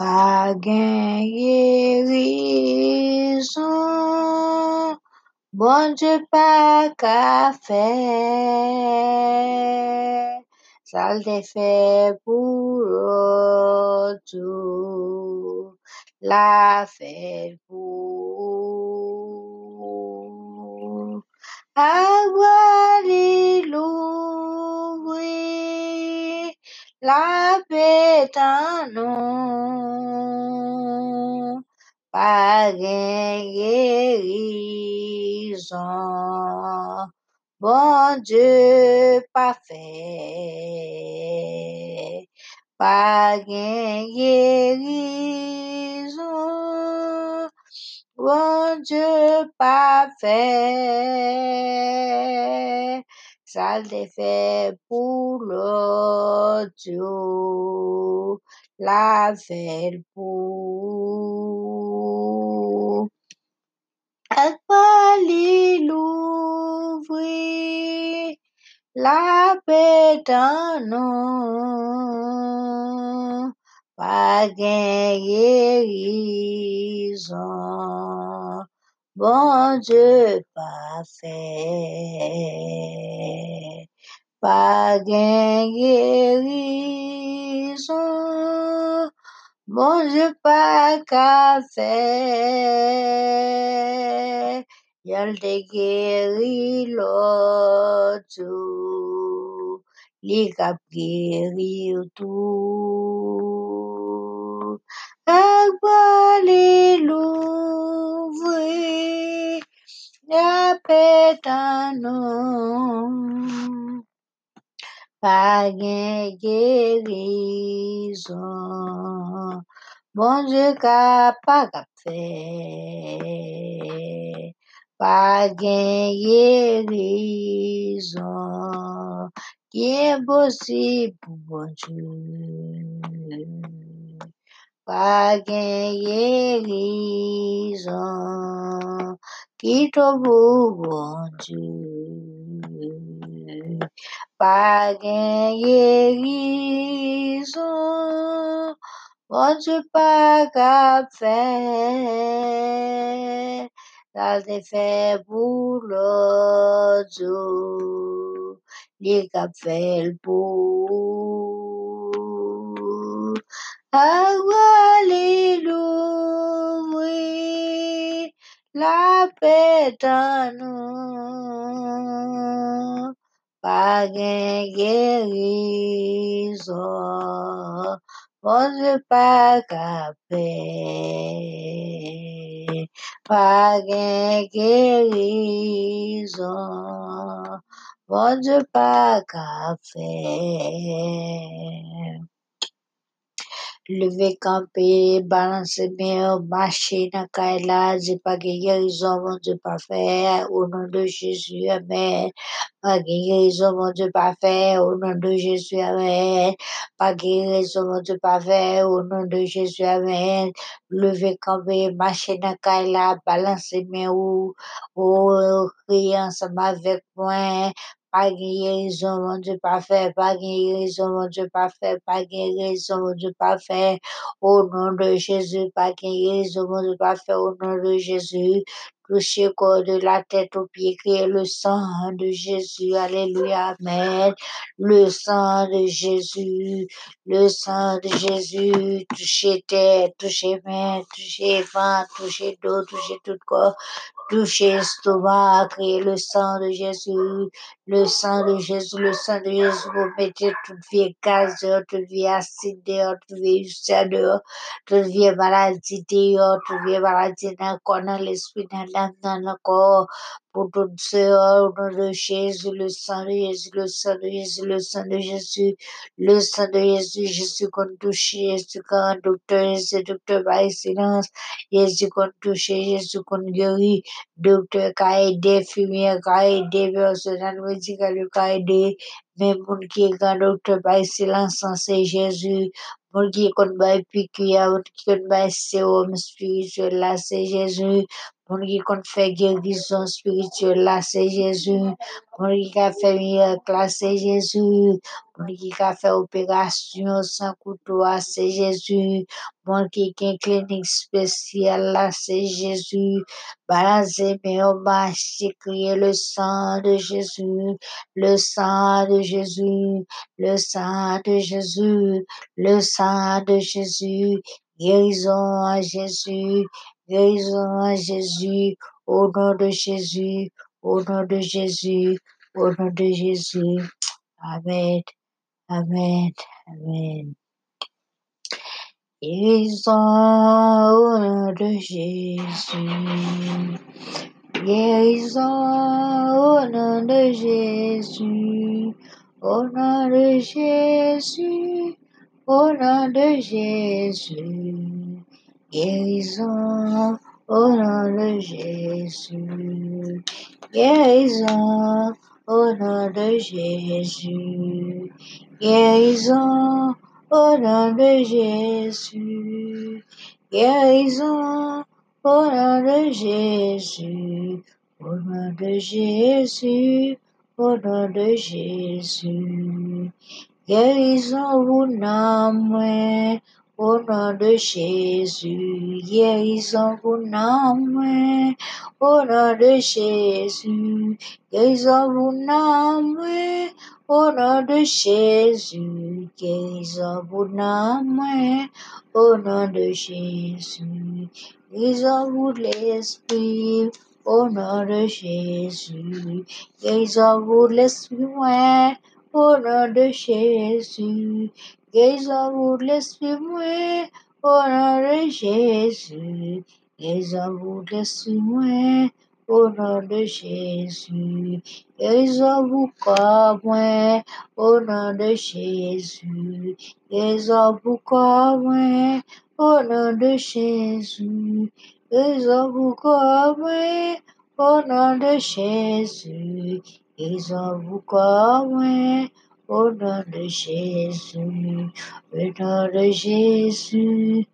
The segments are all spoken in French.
gain guérison, bon Dieu pas qu'à faire, ça le fait pour l'autre, la fait pour. L'ouvrir, la paix pas guérison, bon Dieu parfait, pas guérison, bon Dieu parfait, ça le fait pour l'autre, la fait pour. Pas gain guérison, bon Dieu parfait, pas gain guérison, bon Dieu pas qu'à faire, y'a te guéri l'autre, li cap guérir tout. Akbar l'ouvrir, la paix en nous, pas gain guérison, bon Dieu pas qu'à faire, pas gain guérison, qui est impossible pour bon Dieu. Pas gain guérison, qui te pour bon Dieu. Pas gain pour l'autre, li cap fait le pour. Alléluia, la paix en nous, pas gain guérison, bon Dieu pas qu'à faire, pas guérison, bon Dieu parfait, au nom de Jésus, Amen. Guérison, mon Dieu parfait, au nom de Jésus, Amen. Pas guérison, mon Dieu parfait, au nom de Jésus, Amen. Lever camper, marcher dans Kaila, balancer bien ou, ou, crier ensemble avec moi. Pas guérison, mon Dieu parfait, pas guérison, mon Dieu parfait, pas guérison, mon Dieu parfait. Au nom de Jésus, pas guérison, mon Dieu parfait, au nom de Jésus. Touchez corps de la tête aux pieds, criez le sang de Jésus, Alléluia, Amen. Le sang de Jésus, le sang de Jésus, touchez tête, touchez main, touchez ventre, touchez dos, touchez tout corps, touchez estomac, criez le sang de Jésus, le sang de Jésus, le sang de Jésus, vous mettez toute vieille case dehors, toute vieille acide dehors, toute vieille ulcère dehors, toute vieille maladie dehors, toute vieille maladie dans le corps, dans l'esprit, dans l'âme, dans le corps, pour sœurs, au nom le sang de Jésus, le sang de Jésus, le sang de Jésus, le sang de Jésus, Jésus qu'on touche, Jésus qu'on docteur, Jésus docteur par excellence, Jésus qu'on touche, Jésus qu'on guérit, docteur qui a aidé, infirmière qui a aidé, personnel médical qui a aidé, même moun qui est docteur par excellence, c'est Jésus, moun qui est sérum spirituel c'est Jésus, Mon qui compte faire guérison spirituelle là, c'est Jésus. Mon qui a fait miracle là, c'est Jésus. Mon qui a fait opération sans couteau là, c'est Jésus. Mon qui a clinique spéciale là, c'est Jésus. Balancer mes hommages, crier le sang de Jésus, le sang de Jésus, le sang de Jésus, le sang de Jésus. Guérison à Jésus, Jésus, au nom de Jésus, au nom de Jésus, au nom de Jésus. Amen, Amen, Amen. Guérison au nom de Jésus. Guérison au nom de Jésus. Au nom de Jésus. Au nom de Jésus. Guérison au nom de Jésus. Guérison au nom de Jésus. Guérison au nom de Jésus. Guérison au nom de Jésus. Au nom de Jésus. Au nom de Jésus. Guérison vous nomme au nom de Jésus. Guérison vous nomme au nom de Jésus. Guérison vous nomme au nom de Jésus. Guérison vous nomme au nom de Jésus. Guérison vous l'esprit au nom de Jésus. Guérison vous l'esprit au nom de Jésus. Ouais, au nom de Jésus. Vous l'esprit ouais, au nom de Jésus. Guérison vous corps ouais, au nom de Jésus. Guérison vous corps ouais, au nom de Jésus. Guérison vous corps ouais, au nom de Jésus. Guérison vous corps ouais, au nom de Jésus. Le nom de Jésus.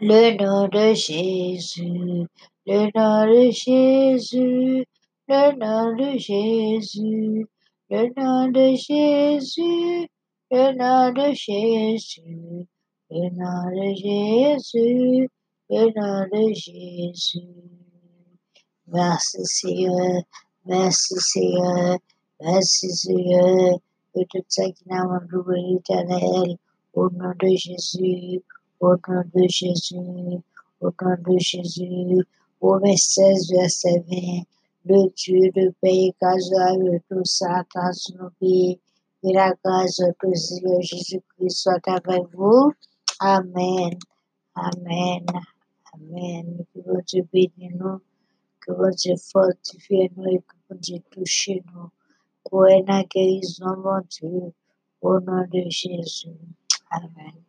Le nom de Jésus, le nom de Jésus, le nom de Jésus, le nom de Jésus, le nom de Jésus, le nom de Jésus, le nom de Jésus. Merci Seigneur, merci Seigneur, merci Seigneur, que tout ça qui n'a pas loué l'éternel, au nom de Jésus, au nom de Jésus, au nom de Jésus, Romains 16, verset 20, le Dieu de paix, eux, tout ça, grâce nos pieds, et la grâce de Jésus-Christ soit avec vous. Amen, Amen, Amen. Que votre Dieu bénisse nous, que votre Dieu fortifie nous et que votre Dieu touche nous. Pour la guérison, mon Dieu, au nom de Jésus. Amen.